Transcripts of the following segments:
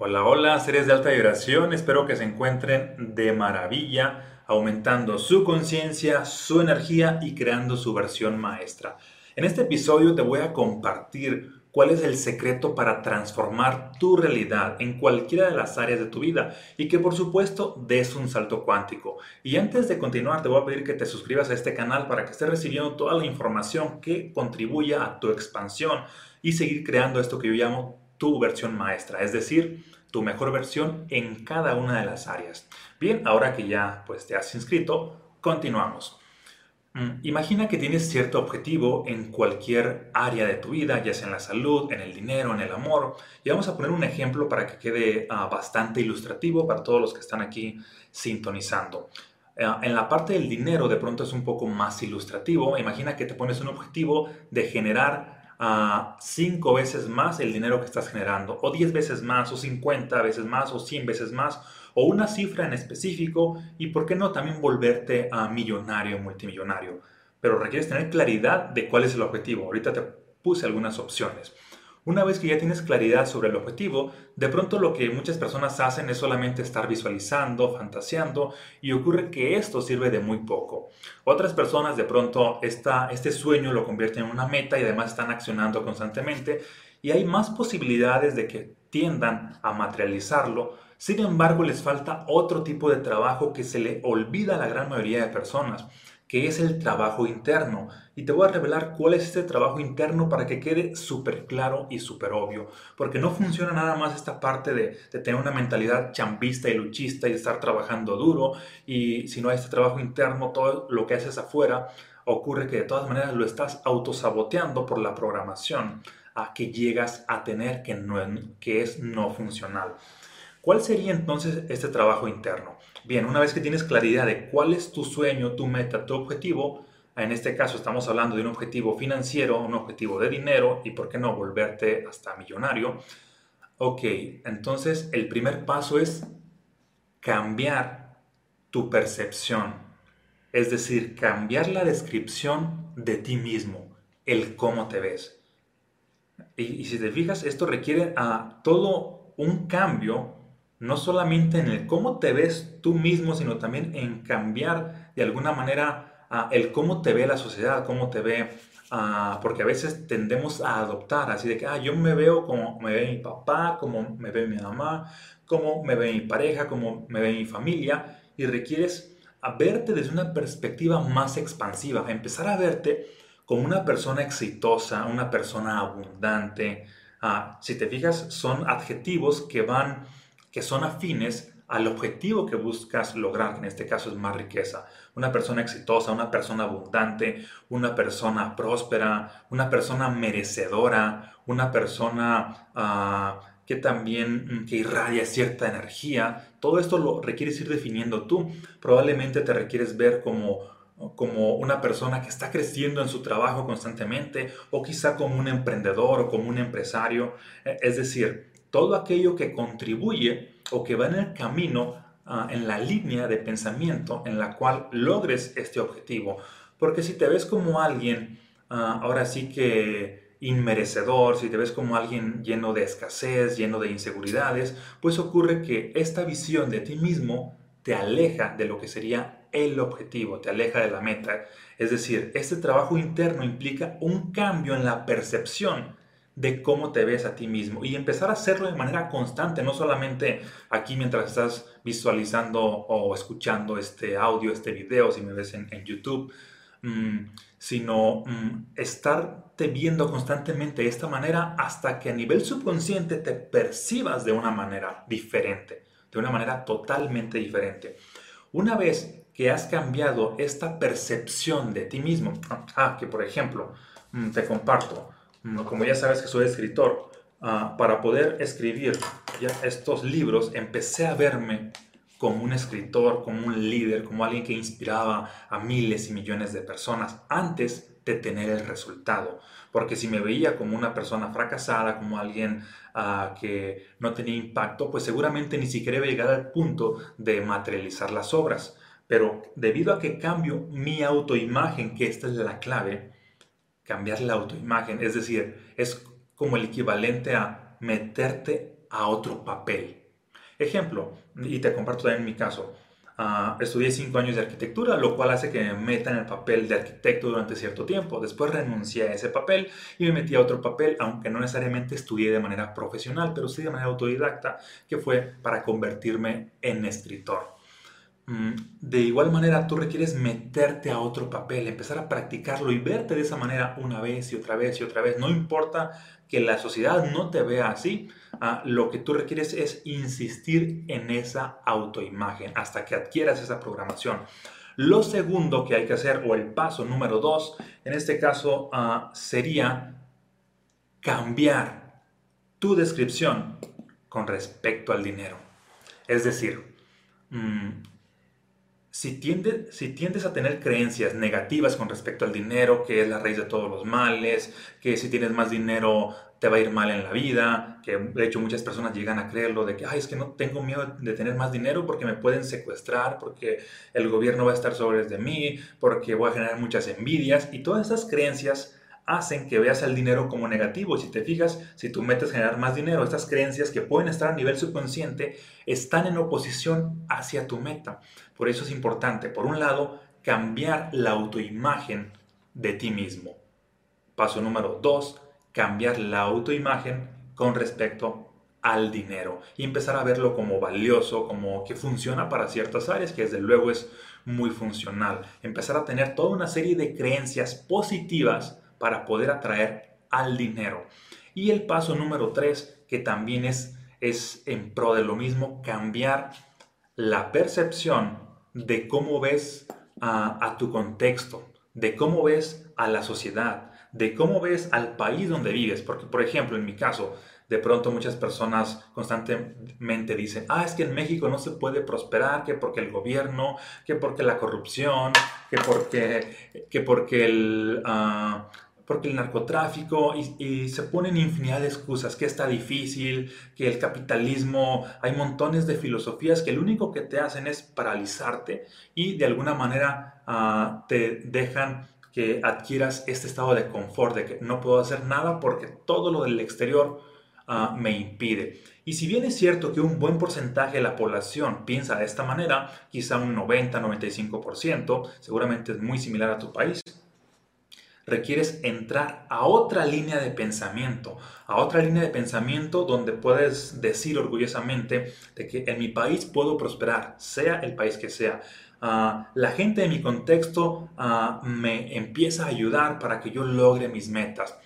Hola, hola, seres de alta vibración, espero que se encuentren de maravilla, aumentando su conciencia, su energía y creando su versión maestra. En este episodio te voy a compartir cuál es el secreto para transformar tu realidad en cualquiera de las áreas de tu vida y que por supuesto des un salto cuántico. Y antes de continuar te voy a pedir que te suscribas a este canal para que estés recibiendo toda la información que contribuya a tu expansión y seguir creando esto que yo llamo tu versión maestra, es decir, tu mejor versión en cada una de las áreas. Bien, ahora que ya pues te has inscrito, continuamos. Mm, imagina que tienes cierto objetivo en cualquier área de tu vida, ya sea en la salud, en el dinero, en el amor. Y vamos a poner un ejemplo para que quede ah, bastante ilustrativo para todos los que están aquí sintonizando. Ah, en la parte del dinero de pronto es un poco más ilustrativo. Imagina que te pones un objetivo de generar a 5 veces más el dinero que estás generando, o 10 veces más, o 50 veces más, o 100 veces más, o una cifra en específico, y por qué no también volverte a millonario, multimillonario. Pero requieres tener claridad de cuál es el objetivo. Ahorita te puse algunas opciones. Una vez que ya tienes claridad sobre el objetivo, de pronto lo que muchas personas hacen es solamente estar visualizando, fantaseando y ocurre que esto sirve de muy poco. Otras personas de pronto esta, este sueño lo convierten en una meta y además están accionando constantemente y hay más posibilidades de que tiendan a materializarlo. Sin embargo, les falta otro tipo de trabajo que se le olvida a la gran mayoría de personas que es el trabajo interno. Y te voy a revelar cuál es este trabajo interno para que quede súper claro y súper obvio. Porque no funciona nada más esta parte de, tener una mentalidad champista y luchista y estar trabajando duro. Y si no hay este trabajo interno, todo lo que haces afuera ocurre que de todas maneras lo estás autosaboteando por la programación a que llegas a tener que, no, que es no funcional. ¿Cuál sería entonces este trabajo interno? Bien, una vez que tienes claridad de cuál es tu sueño, tu meta, tu objetivo, en este caso estamos hablando de un objetivo financiero, un objetivo de dinero y por qué no volverte hasta millonario. Ok, entonces el primer paso es cambiar tu percepción, es decir, cambiar la descripción de ti mismo, el cómo te ves. Y, si te fijas, esto requiere a todo un cambio no solamente en el cómo te ves tú mismo, sino también en cambiar de alguna manera ah, el cómo te ve la sociedad, cómo te ve, ah, porque a veces tendemos a adoptar, así de que ah, yo me veo como me ve mi papá, como me ve mi mamá, como me ve mi pareja, como me ve mi familia, y requieres a verte desde una perspectiva más expansiva, empezar a verte como una persona exitosa, una persona abundante. Si te fijas, son adjetivos que van que son afines al objetivo que buscas lograr, que en este caso es más riqueza. Una persona exitosa, una persona abundante, una persona próspera, una persona merecedora, una persona ah, que también mm, que irradia cierta energía. Todo esto lo requieres ir definiendo tú. Probablemente te requieres ver como como una persona que está creciendo en su trabajo constantemente o quizá como un emprendedor o como un empresario. E, es decir, todo aquello que contribuye o que va en el camino, ah, en la línea de pensamiento en la cual logres este objetivo. Porque si te ves como alguien, ah, ahora sí que inmerecedor, si te ves como alguien lleno de escasez, lleno de inseguridades, pues ocurre que esta visión de ti mismo te aleja de lo que sería el objetivo, te aleja de la meta. Es decir, este trabajo interno implica un cambio en la percepción de cómo te ves a ti mismo y empezar a hacerlo de manera constante, no solamente aquí mientras estás visualizando o escuchando este audio, este video, si me ves en, YouTube, mm, sino mm, estarte viendo constantemente de esta manera hasta que a nivel subconsciente te percibas de una manera diferente, de una manera totalmente diferente. Una vez que has cambiado esta percepción de ti mismo, ah, que por ejemplo, mm, te comparto, como ya sabes que soy escritor, ah, para poder escribir ya estos libros empecé a verme como un escritor, como un líder, como alguien que inspiraba a miles y millones de personas antes de tener el resultado. Porque si me veía como una persona fracasada, como alguien ah, que no tenía impacto, pues seguramente ni siquiera iba a llegar al punto de materializar las obras. Pero debido a que cambio mi autoimagen, que esta es la clave, cambiar la autoimagen. Es decir, es como el equivalente a meterte a otro papel. Ejemplo, y te comparto también mi caso. Ah, estudié cinco años de arquitectura, lo cual hace que me meta en el papel de arquitecto durante cierto tiempo. Después renuncié a ese papel y me metí a otro papel, aunque no necesariamente estudié de manera profesional, pero sí de manera autodidacta, que fue para convertirme en escritor. Mm, de igual manera, tú requieres meterte a otro papel, empezar a practicarlo y verte de esa manera una vez y otra vez y otra vez. No importa que la sociedad no te vea así, ah, lo que tú requieres es insistir en esa autoimagen hasta que adquieras esa programación. Lo segundo que hay que hacer, o el paso número dos, en este caso ah, sería cambiar tu descripción con respecto al dinero. Es decir, mm, si, si tiendes a tener creencias negativas con respecto al dinero, que es la raíz de todos los males, que si tienes más dinero te va a ir mal en la vida, que de hecho muchas personas llegan a creerlo de que, ay, es que no tengo miedo de tener más dinero porque me pueden secuestrar, porque el gobierno va a estar sobre de mí, porque voy a generar muchas envidias y todas esas creencias hacen que veas el dinero como negativo. Si te fijas, si tú metes generar más dinero, estas creencias que pueden estar a nivel subconsciente están en oposición hacia tu meta. Por eso es importante, por un lado, cambiar la autoimagen de ti mismo. Paso número dos, cambiar la autoimagen con respecto al dinero y empezar a verlo como valioso, como que funciona para ciertas áreas, que desde luego es muy funcional. Empezar a tener toda una serie de creencias positivas para poder atraer al dinero. Y el paso número tres, que también es, es en pro de lo mismo, cambiar la percepción de cómo ves a, tu contexto, de cómo ves a la sociedad, de cómo ves al país donde vives. Porque, por ejemplo, en mi caso, de pronto muchas personas constantemente dicen, ah, es que en México no se puede prosperar, que porque el gobierno, que porque la corrupción, que porque, que porque el, ah, porque el narcotráfico y, se ponen infinidad de excusas, que está difícil, que el capitalismo, hay montones de filosofías que lo único que te hacen es paralizarte y de alguna manera ah, te dejan que adquieras este estado de confort, de que no puedo hacer nada porque todo lo del exterior ah, me impide. Y si bien es cierto que un buen porcentaje de la población piensa de esta manera, quizá un 90-95%, seguramente es muy similar a tu país, requieres entrar a otra línea de pensamiento, a otra línea de pensamiento donde puedes decir orgullosamente de que en mi país puedo prosperar, sea el país que sea. Ah, la gente de mi contexto ah, me empieza a ayudar para que yo logre mis metas.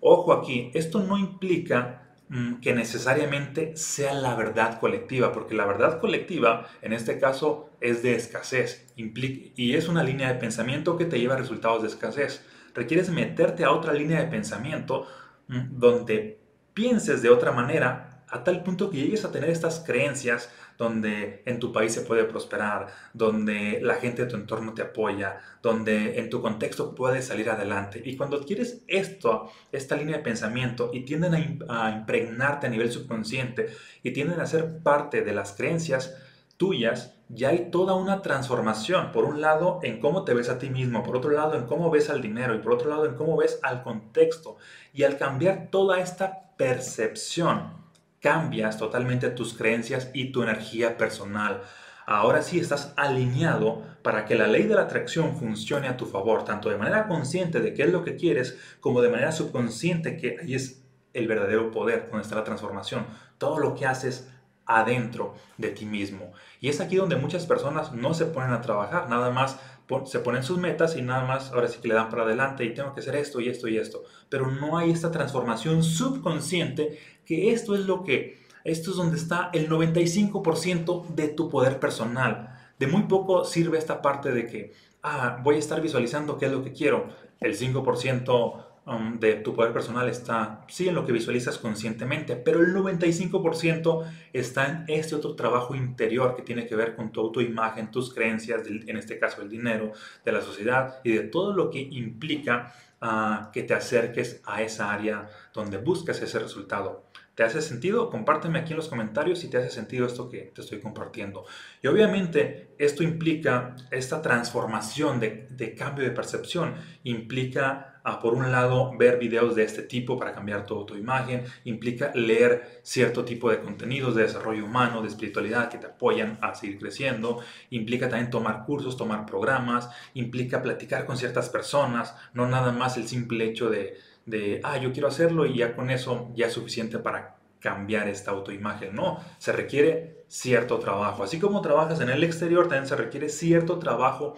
Ojo aquí, esto no implica mm, que necesariamente sea la verdad colectiva, porque la verdad colectiva en este caso es de escasez y es una línea de pensamiento que te lleva a resultados de escasez requieres meterte a otra línea de pensamiento mm, donde pienses de otra manera a tal punto que llegues a tener estas creencias donde en tu país se puede prosperar, donde la gente de tu entorno te apoya, donde en tu contexto puedes salir adelante. Y cuando adquieres esto, esta línea de pensamiento y tienden a, a impregnarte a nivel subconsciente y tienden a ser parte de las creencias tuyas, ya hay toda una transformación. Por un lado, en cómo te ves a ti mismo, por otro lado, en cómo ves al dinero y por otro lado, en cómo ves al contexto. Y al cambiar toda esta percepción, cambias totalmente tus creencias y tu energía personal. Ahora sí estás alineado para que la ley de la atracción funcione a tu favor, tanto de manera consciente de qué es lo que quieres, como de manera subconsciente que ahí es el verdadero poder, donde está la transformación. Todo lo que haces adentro de ti mismo. Y es aquí donde muchas personas no se ponen a trabajar, nada más se ponen sus metas y nada más ahora sí que le dan para adelante y tengo que hacer esto y esto y esto. Pero no hay esta transformación subconsciente que esto es lo que, esto es donde está el 95% de tu poder personal. De muy poco sirve esta parte de que, ah, voy a estar visualizando qué es lo que quiero. El 5% Um, de tu poder personal está, sí, en lo que visualizas conscientemente, pero el 95% está en este otro trabajo interior que tiene que ver con tu autoimagen, tus creencias, en este caso el dinero, de la sociedad y de todo lo que implica uh, que te acerques a esa área donde buscas ese resultado. ¿Te hace sentido? Compárteme aquí en los comentarios si te hace sentido esto que te estoy compartiendo. Y obviamente esto implica esta transformación de, de cambio de percepción, implica por un lado, ver videos de este tipo para cambiar toda tu imagen, implica leer cierto tipo de contenidos de desarrollo humano, de espiritualidad que te apoyan a seguir creciendo, implica también tomar cursos, tomar programas, implica platicar con ciertas personas, no nada más el simple hecho de, de ah, yo quiero hacerlo y ya con eso ya es suficiente para cambiar esta autoimagen. No, se requiere cierto trabajo. Así como trabajas en el exterior, también se requiere cierto trabajo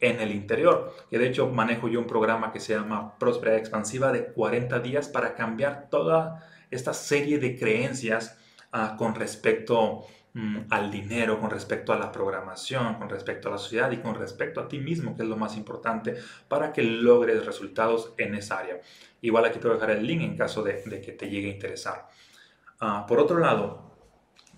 en el interior. Que de hecho manejo yo un programa que se llama Prosperidad Expansiva de 40 días para cambiar toda esta serie de creencias ah, con respecto mm, al dinero, con respecto a la programación, con respecto a la sociedad y con respecto a ti mismo, que es lo más importante para que logres resultados en esa área. Igual aquí te voy a dejar el link en caso de, que te llegue a interesar. Ah, por otro lado,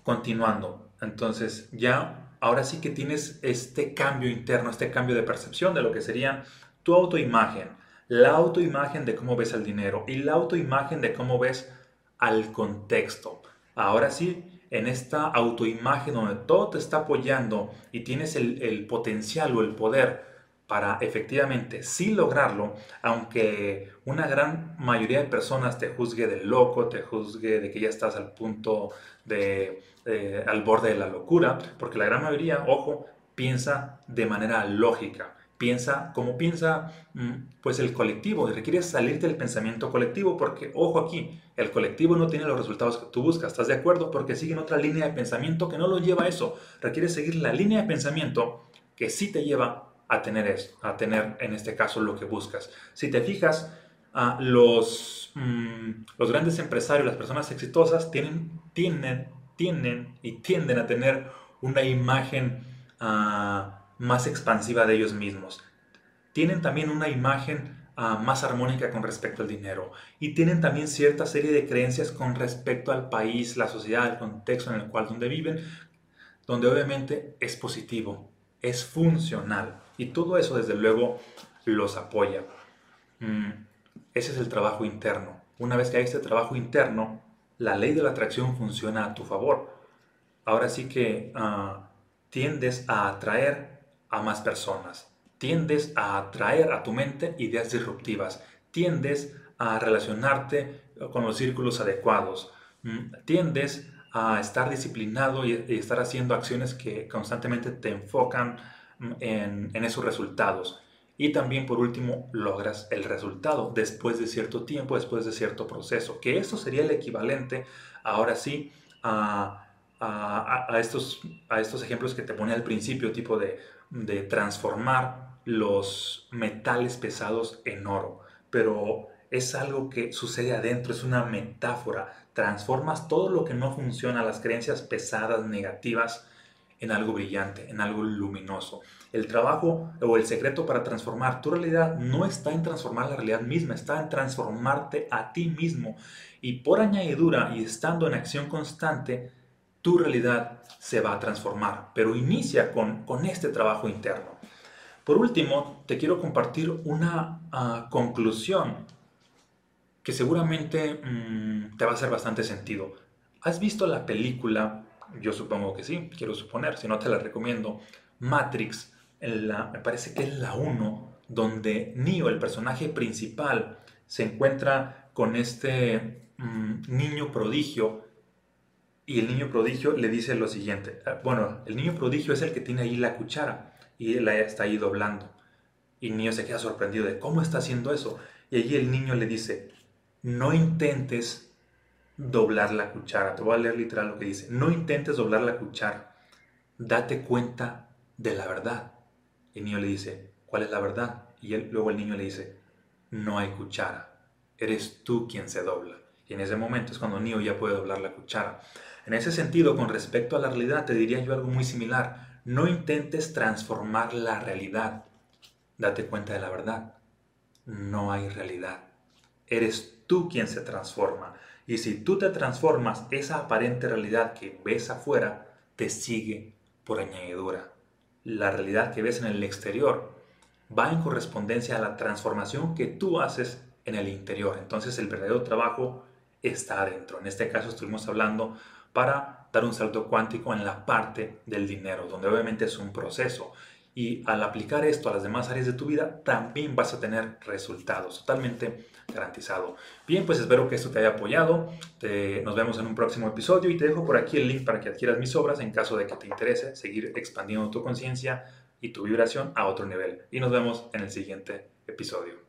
continuando, entonces ya ahora sí que tienes este cambio interno, este cambio de percepción de lo que sería tu autoimagen, la autoimagen de cómo ves el dinero y la autoimagen de cómo ves al contexto. Ahora sí, en esta autoimagen donde todo te está apoyando y tienes el potencial o el poder para efectivamente sí lograrlo, aunque una gran mayoría de personas te juzgue de loco, te juzgue de que ya estás al punto de, eh, al borde de la locura, porque la gran mayoría, ojo, piensa de manera lógica, piensa como piensa mm, pues el colectivo y requiere salir del pensamiento colectivo porque ojo aquí el colectivo no tiene los resultados que tú buscas estás de acuerdo porque siguen otra línea de pensamiento que no lo lleva a eso requiere seguir la línea de pensamiento que sí te lleva a tener esto, a tener en este caso lo que buscas. Si te fijas, uh, los, mm, los grandes empresarios, las personas exitosas, tienen, tienen, tienen y tienden a tener una imagen ah, más expansiva de ellos mismos. Tienen también una imagen ah, más armónica con respecto al dinero y tienen también cierta serie de creencias con respecto al país, la sociedad, el contexto en el cual donde viven, donde obviamente es positivo, es funcional. Y todo eso, desde luego, los apoya. Mm, ese es el trabajo interno. Una vez que hay este trabajo interno, la ley de la atracción funciona a tu favor. Ahora sí que ah, tiendes a atraer a más personas, tiendes a atraer a tu mente ideas disruptivas, tiendes a relacionarte con los círculos adecuados, mm, tiendes a estar disciplinado y, y estar haciendo acciones que constantemente te enfocan en, esos resultados. Y también, por último, logras el resultado después de cierto tiempo, después de cierto proceso. Que eso sería el equivalente, ahora sí, a, a, estos, a estos ejemplos que te pone al principio, tipo de, de transformar los metales pesados en oro. Pero es algo que sucede adentro, es una metáfora. Transformas todo lo que no funciona, las creencias pesadas, negativas, en algo brillante, en algo luminoso. El trabajo o el secreto para transformar tu realidad no está en transformar la realidad misma, está en transformarte a ti mismo. Y por añadidura y estando en acción constante, tu realidad se va a transformar. Pero inicia con, con este trabajo interno. Por último, te quiero compartir una ah, conclusión que seguramente mm, te va a hacer bastante sentido. ¿Has visto la película yo supongo que sí, quiero suponer, si no te la recomiendo. Matrix, la, me parece que es la 1, donde Neo, el personaje principal, se encuentra con este mm, niño prodigio y el niño prodigio le dice lo siguiente. Ah, bueno, el niño prodigio es el que tiene ahí la cuchara y él está ahí doblando. Y Neo se queda sorprendido de cómo está haciendo eso. Y allí el niño le dice, no intentes doblar la cuchara. Te voy a leer literal lo que dice. No intentes doblar la cuchara. Date cuenta de la verdad. El niño le dice, ¿cuál es la verdad? Y luego el niño le dice, no hay cuchara. Eres tú quien se dobla. Y en ese momento es cuando niño ya puede doblar la cuchara. En ese sentido, con respecto a la realidad, te diría yo algo muy similar. No intentes transformar la realidad. Date cuenta de la verdad. No hay realidad. Eres tú quien se transforma. Y si tú te transformas, esa aparente realidad que ves afuera te sigue por añadidura. La realidad que ves en el exterior va en correspondencia a la transformación que tú haces en el interior. Entonces el verdadero trabajo está adentro. En este caso estuvimos hablando para dar un salto cuántico en la parte del dinero, donde obviamente es un proceso. Y al aplicar esto a las demás áreas de tu vida, también vas a tener resultados totalmente garantizado. Bien, pues espero que esto te haya apoyado. nos vemos en un próximo episodio y te dejo por aquí el link para que adquieras mis obras en caso de que te interese seguir expandiendo tu conciencia y tu vibración a otro nivel. Y nos vemos en el siguiente episodio.